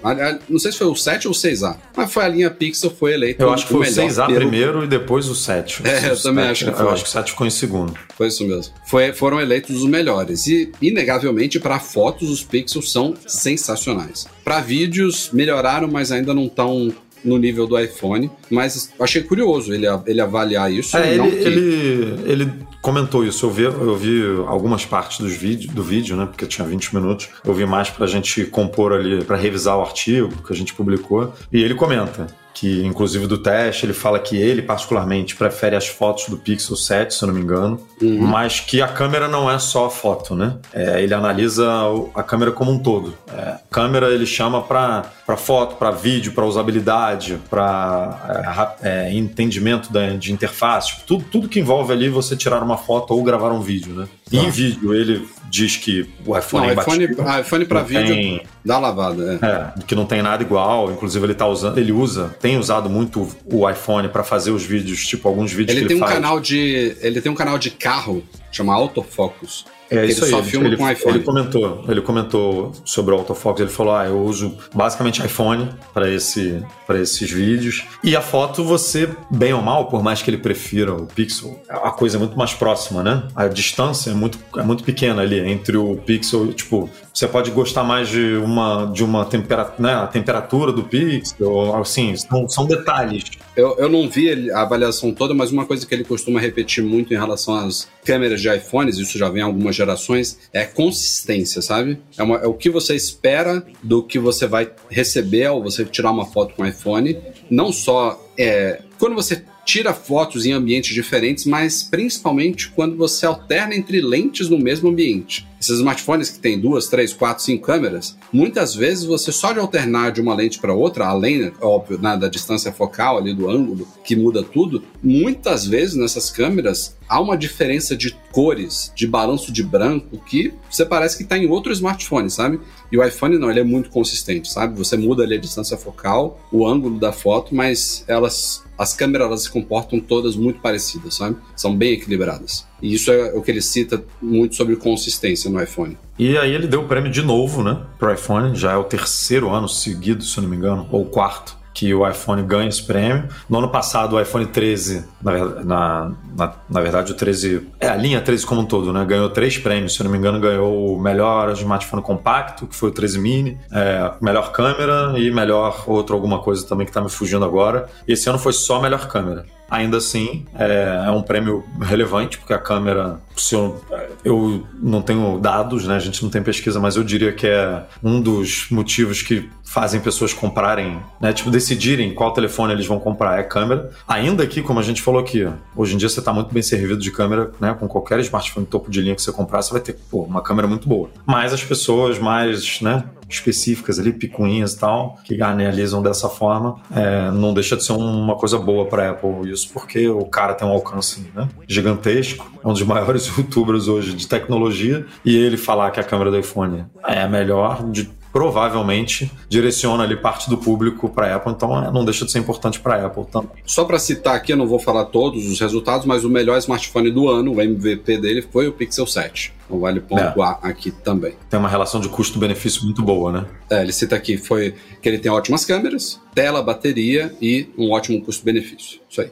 [SPEAKER 1] Não sei se foi o 7 ou o 6A, mas foi a linha Pixel, foi eleito.
[SPEAKER 2] Eu acho que foi o 6A pelo... primeiro e depois o 7.
[SPEAKER 1] É, eu também
[SPEAKER 2] 7,
[SPEAKER 1] acho que foi.
[SPEAKER 2] Eu acho que o 7 ficou em segundo.
[SPEAKER 1] Foi isso mesmo. Foi, foram eleitos os melhores. E, inegavelmente, para fotos, os Pixels são sensacionais. Para vídeos, melhoraram, mas ainda não estão no nível do iPhone, mas achei curioso ele, ele avaliar isso.
[SPEAKER 2] É, ele, que... ele, ele comentou isso. Eu vi, eu vi algumas partes dos vídeo, do vídeo, né? Porque tinha 20 minutos. Eu vi mais pra gente compor ali, para revisar o artigo que a gente publicou. E ele comenta que inclusive do teste ele fala que ele particularmente prefere as fotos do Pixel 7, se eu não me engano, uhum. mas que a câmera não é só a foto, né? É, ele analisa a câmera como um todo. É, câmera ele chama para foto, para vídeo, para usabilidade, para é, é, entendimento da, de interface, tipo, tudo, tudo que envolve ali você tirar uma foto ou gravar um vídeo, né? E em vídeo ele diz que o iPhone
[SPEAKER 1] não,
[SPEAKER 2] é
[SPEAKER 1] iPhone, iPhone para vídeo tem, dá lavada,
[SPEAKER 2] é. é. que não tem nada igual, inclusive ele tá usando, ele usa tem usado muito o iPhone para fazer os vídeos, tipo alguns vídeos
[SPEAKER 1] ele
[SPEAKER 2] que
[SPEAKER 1] tem
[SPEAKER 2] ele
[SPEAKER 1] um
[SPEAKER 2] faz.
[SPEAKER 1] canal de ele tem um canal de carro chama Autofocus
[SPEAKER 2] é isso
[SPEAKER 1] ele
[SPEAKER 2] aí.
[SPEAKER 1] Só filma
[SPEAKER 2] ele,
[SPEAKER 1] com iPhone.
[SPEAKER 2] Ele comentou, ele comentou sobre o autofocus. Ele falou: ah, eu uso basicamente iPhone para esse, para esses vídeos. E a foto, você, bem ou mal, por mais que ele prefira o Pixel, a coisa é muito mais próxima, né? A distância é muito, é muito pequena ali entre o Pixel, tipo, você pode gostar mais de uma, de uma temperatura, né? A temperatura do Pixel, assim, são, são detalhes.
[SPEAKER 1] Eu, eu não vi a avaliação toda, mas uma coisa que ele costuma repetir muito em relação às câmeras de iPhones, isso já vem algumas gerações, é consistência, sabe? É, uma, é o que você espera do que você vai receber ao você tirar uma foto com o iPhone. Não só é, quando você tira fotos em ambientes diferentes, mas principalmente quando você alterna entre lentes no mesmo ambiente. Esses smartphones que tem duas, três, quatro, cinco câmeras, muitas vezes você só de alternar de uma lente para outra, além, óbvio, né, da distância focal ali do ângulo, que muda tudo, muitas vezes nessas câmeras há uma diferença de cores, de balanço de branco, que você parece que está em outro smartphone, sabe? E o iPhone não, ele é muito consistente, sabe? Você muda ali a distância focal, o ângulo da foto, mas elas as câmeras elas se comportam todas muito parecidas, sabe? São bem equilibradas. E isso é o que ele cita muito sobre consistência no iPhone.
[SPEAKER 2] E aí ele deu o prêmio de novo, né, pro iPhone, já é o terceiro ano seguido, se eu não me engano, ou quarto que o iPhone ganha esse prêmio. No ano passado, o iPhone 13, na, na, na, na, verdade, o 13, é a linha 13 como um todo, né? Ganhou três prêmios, se eu não me engano, ganhou o melhor smartphone compacto, que foi o 13 mini, é, melhor câmera e melhor outro alguma coisa também que tá me fugindo agora. E esse ano foi só melhor câmera. Ainda assim, é, é, um prêmio relevante, porque a câmera, se eu, eu não tenho dados, né? A gente não tem pesquisa, mas eu diria que é um dos motivos que fazem pessoas comprarem, né? Tipo, decidirem qual telefone eles vão comprar é câmera. Ainda que, como a gente falou aqui, hoje em dia você está muito bem servido de câmera, né? Com qualquer smartphone topo de linha que você comprar, você vai ter pô, uma câmera muito boa. Mas as pessoas mais, né? Específicas ali, picuinhas e tal, que analisam dessa forma, é, não deixa de ser uma coisa boa para Apple isso, porque o cara tem um alcance né, gigantesco, é um dos maiores youtubers hoje de tecnologia, e ele falar que a câmera do iPhone é a melhor de provavelmente direciona ali parte do público para a Apple, então é, não deixa de ser importante para a Apple também.
[SPEAKER 1] Só para citar aqui, eu não vou falar todos os resultados, mas o melhor smartphone do ano, o MVP dele foi o Pixel 7. Então vale pontuar é. aqui também.
[SPEAKER 2] Tem uma relação de custo-benefício muito boa, né?
[SPEAKER 1] É, ele cita aqui foi que ele tem ótimas câmeras, tela, bateria e um ótimo custo-benefício. Isso aí.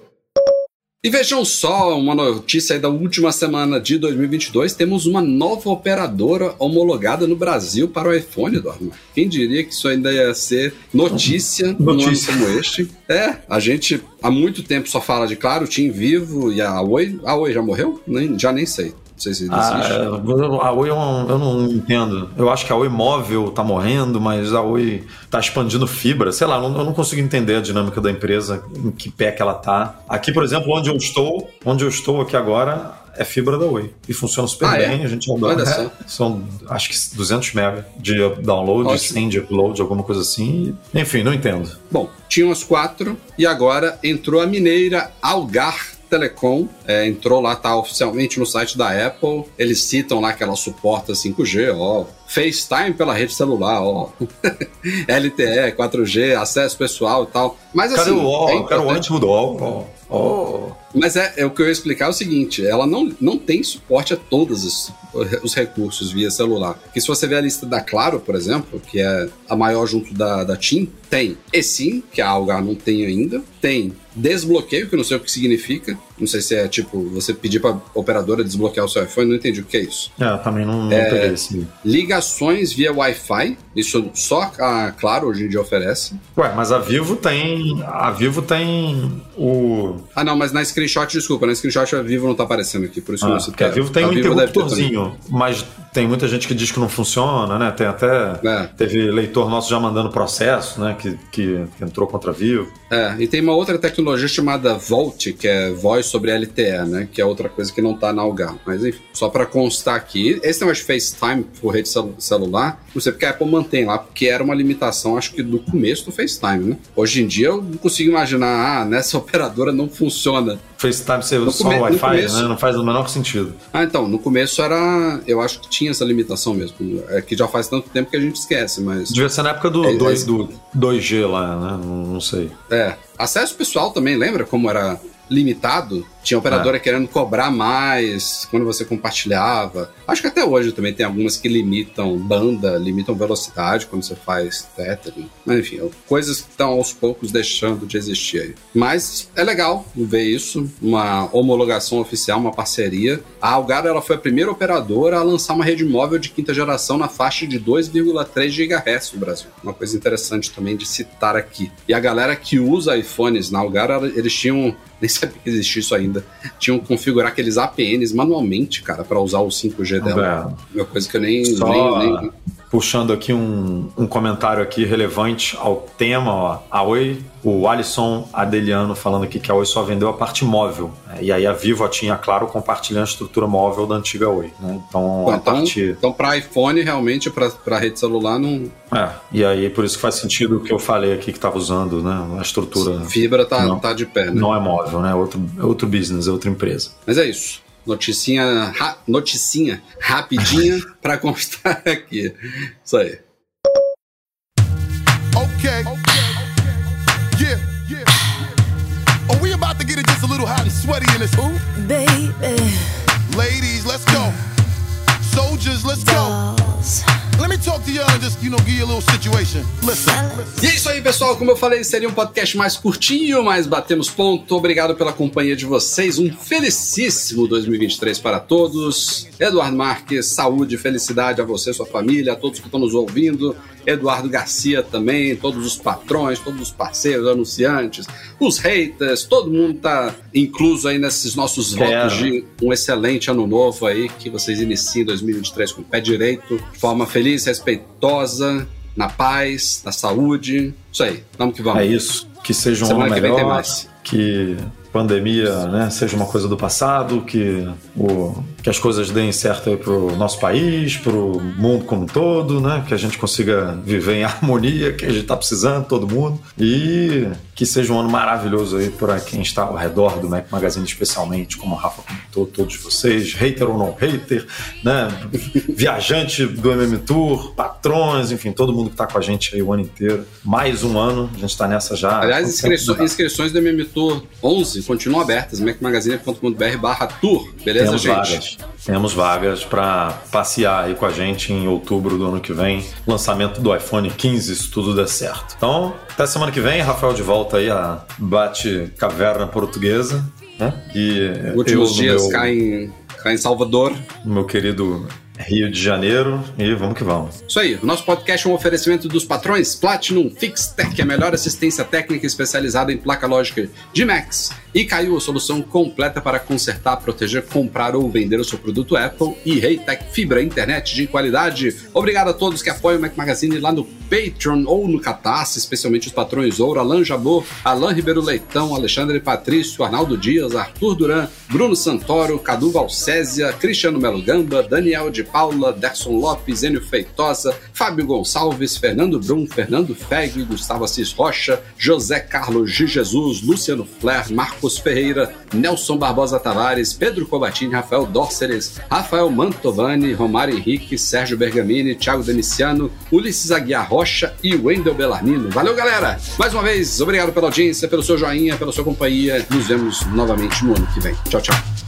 [SPEAKER 1] E vejam só, uma notícia aí da última semana de 2022, temos uma nova operadora homologada no Brasil para o iPhone, Eduardo. Quem diria que isso ainda ia ser notícia, notícia. num ano como este? É, a gente há muito tempo só fala de Claro, Tim Vivo e a Oi. A Oi já morreu? Nem, já nem sei sei se
[SPEAKER 2] ah, a Oi eu não, eu não, entendo. Eu acho que a Oi móvel tá morrendo, mas a Oi tá expandindo fibra. Sei lá, eu não consigo entender a dinâmica da empresa, em que pé que ela tá. Aqui, por exemplo, onde eu estou, onde eu estou aqui agora, é fibra da Oi. E funciona super ah, bem, é? a gente adora. É, são, acho que 200 MB de download, Ótimo. 100 de upload, alguma coisa assim. Enfim, não entendo.
[SPEAKER 1] Bom, tinham as quatro e agora entrou a mineira Algar Telecom é, entrou lá, tá oficialmente no site da Apple. Eles citam lá que ela suporta 5G, ó. FaceTime pela rede celular, ó. LTE, 4G, acesso pessoal e tal. Mas assim. Cadê
[SPEAKER 2] o ó? É quero o antigo do ó.
[SPEAKER 1] Oh. Mas é, é, o que eu ia explicar é o seguinte: ela não, não tem suporte a todos os, os recursos via celular. Porque se você ver a lista da Claro, por exemplo, que é a maior junto da, da TIM, tem eSIM, que a Algar não tem ainda, tem desbloqueio, que eu não sei o que significa. Não sei se é tipo você pedir para operadora desbloquear o seu iPhone, não entendi o que é isso.
[SPEAKER 2] É, também não, não é, esse.
[SPEAKER 1] Ligações via Wi-Fi, isso só a Claro hoje em dia oferece.
[SPEAKER 2] Ué, mas a Vivo tem. A Vivo tem o.
[SPEAKER 1] Ah, não, mas na screenshot, desculpa, na screenshot a Vivo não tá aparecendo aqui, por isso ah,
[SPEAKER 2] que eu não citei. A Vivo tem a um interruptorzinho, mas tem muita gente que diz que não funciona, né? Tem até. É. Teve leitor nosso já mandando processo, né? Que, que, entrou contra a Vivo.
[SPEAKER 1] É, e tem uma outra tecnologia chamada Volt, que é voz sobre LTE, né? Que é outra coisa que não tá na Algar. Mas enfim, só para constar aqui, esse negócio de FaceTime por rede celular, não sei porque a Apple mantém lá, porque era uma limitação, acho que do começo do FaceTime, né? Hoje em dia eu não consigo imaginar, ah, nessa operadora não funciona.
[SPEAKER 2] FaceTime ser só Wi-Fi, né? Não faz o menor sentido.
[SPEAKER 1] Ah, então, no começo era. Eu acho que tinha essa limitação mesmo. É que já faz tanto tempo que a gente esquece, mas.
[SPEAKER 2] Devia ser na época do, é, 2, é... do 2G lá, né? Não, não sei.
[SPEAKER 1] É. Acesso pessoal também, lembra como era limitado, tinha operadora é. querendo cobrar mais quando você compartilhava. Acho que até hoje também tem algumas que limitam banda, limitam velocidade quando você faz tethering. Mas enfim, coisas que estão aos poucos deixando de existir aí. Mas é legal ver isso, uma homologação oficial, uma parceria. A Algado ela foi a primeira operadora a lançar uma rede móvel de quinta geração na faixa de 2,3 GHz no Brasil. Uma coisa interessante também de citar aqui. E a galera que usa iPhones na Algado, eles tinham nem sabia que existia isso ainda. Tinham que configurar aqueles APNs manualmente, cara, para usar o 5G dela. É. Uma coisa que eu nem,
[SPEAKER 2] Só... nem, nem puxando aqui um, um comentário aqui relevante ao tema, ó. A Oi, o Alisson Adeliano falando aqui que a Oi só vendeu a parte móvel. Né? E aí a Vivo tinha, claro, compartilhando a estrutura móvel da antiga Oi. Né? Então,
[SPEAKER 1] a então, parte... então para iPhone, realmente, para rede celular, não.
[SPEAKER 2] É, e aí por isso que faz sentido o que eu falei aqui que estava usando, né? A estrutura.
[SPEAKER 1] Fibra tá, não, tá de pé, né?
[SPEAKER 2] Não é móvel, né? É outro, é outro business, é outra empresa.
[SPEAKER 1] Mas é isso. Noticinha, ra noticinha rapidinha para constar aqui. Isso aí. Okay. Yeah, yeah. Are we about to get it just a little hot and sweaty in this? Ooh. Baby. Ladies, let's go. Soldiers, let's go. Let me talk to you and just, you know, give you a little situation. Listen. E é isso aí, pessoal. Como eu falei, seria um podcast mais curtinho, mas batemos ponto. Obrigado pela companhia de vocês. Um felicíssimo 2023 para todos. Eduardo Marques, saúde, felicidade a você, sua família, a todos que estão nos ouvindo. Eduardo Garcia também, todos os patrões, todos os parceiros, anunciantes, os haters, todo mundo tá incluso aí nesses nossos Quero. votos de um excelente ano novo aí, que vocês iniciem 2023 com o pé direito, de forma feliz, respeitosa, na paz, na saúde. Isso aí, vamos que vamos.
[SPEAKER 2] É isso. Que seja um Semana ano melhor. que pandemia né, seja uma coisa do passado, que, o, que as coisas deem certo aí pro nosso país, pro mundo como um todo, né? Que a gente consiga viver em harmonia, que a gente tá precisando, todo mundo. E que seja um ano maravilhoso aí para quem está ao redor do Mac Magazine, especialmente, como a Rafa comentou, todos vocês, hater ou não hater, né? Viajante do MM Tour, patrões, enfim, todo mundo que está com a gente aí o ano inteiro. Mais um ano, a gente está nessa já.
[SPEAKER 1] Aliás, inscrições, inscrições do MM Tour 11 continuam abertas, macmagazine.com.br barra tour, beleza,
[SPEAKER 2] Temos
[SPEAKER 1] gente?
[SPEAKER 2] Vagas. Temos vagas para passear aí com a gente em outubro do ano que vem, lançamento do iPhone 15, se tudo der certo. Então, até semana que vem, Rafael de volta aí a Bate Caverna Portuguesa. Né? E
[SPEAKER 1] Últimos dias
[SPEAKER 2] meu,
[SPEAKER 1] cá, em, cá em Salvador.
[SPEAKER 2] meu querido Rio de Janeiro. E vamos que vamos.
[SPEAKER 1] Isso aí, o nosso podcast é um oferecimento dos patrões Platinum FixTech, a melhor assistência técnica especializada em placa lógica de Macs. E caiu a solução completa para consertar, proteger, comprar ou vender o seu produto Apple e Reitec Fibra, internet de qualidade. Obrigado a todos que apoiam o Mac Magazine lá no Patreon ou no Catarse, especialmente os patrões Ouro, Alan Jabor, Alan Ribeiro Leitão, Alexandre Patrício, Arnaldo Dias, Arthur Duran, Bruno Santoro, Cadu Valcésia, Cristiano Melo Gamba, Daniel de Paula, Derson Lopes, Enio Feitosa, Fábio Gonçalves, Fernando Brum, Fernando Feg, Gustavo Assis Rocha, José Carlos de Jesus, Luciano Flair, Marcos Ferreira, Nelson Barbosa Tavares, Pedro Cobatini, Rafael Dórceres, Rafael Mantovani, Romário Henrique, Sérgio Bergamini, Thiago Deniciano, Ulisses Aguiar Rocha e Wendel Bellarmino. Valeu, galera! Mais uma vez, obrigado pela audiência, pelo seu joinha, pela sua companhia. Nos vemos novamente no ano que vem. Tchau, tchau.